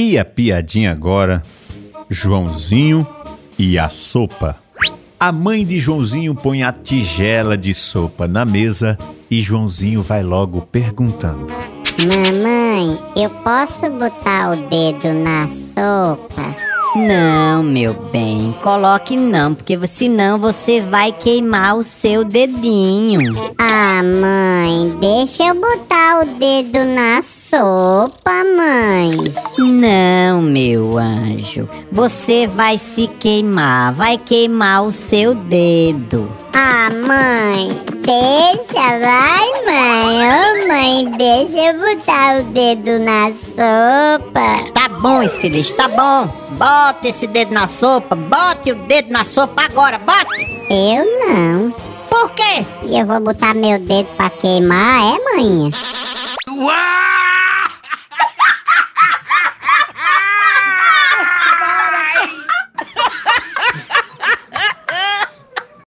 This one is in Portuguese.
E a piadinha agora? Joãozinho e a sopa. A mãe de Joãozinho põe a tigela de sopa na mesa e Joãozinho vai logo perguntando: Mamãe, eu posso botar o dedo na sopa? Não, meu bem, coloque não, porque senão você vai queimar o seu dedinho. Ah, mãe, deixa eu botar o dedo na sopa, mãe. Não, meu anjo, você vai se queimar, vai queimar o seu dedo. Ah, mãe, deixa, vai, mãe. Ô, mãe, deixa eu botar o dedo na sopa. Tá bom, infeliz, tá bom. Bota esse dedo na sopa, bote o dedo na sopa agora, bote. Eu não. Por quê? E eu vou botar meu dedo pra queimar, é, mãe? Uau!